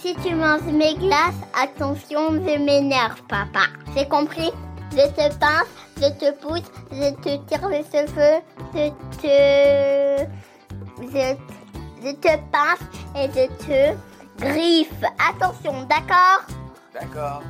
Si tu manges mes glaces, attention, je m'énerve, papa. J'ai compris Je te pince, je te pousse, je te tire les cheveux, je te... Je, je te pince et je te griffe. Attention, d'accord? D'accord.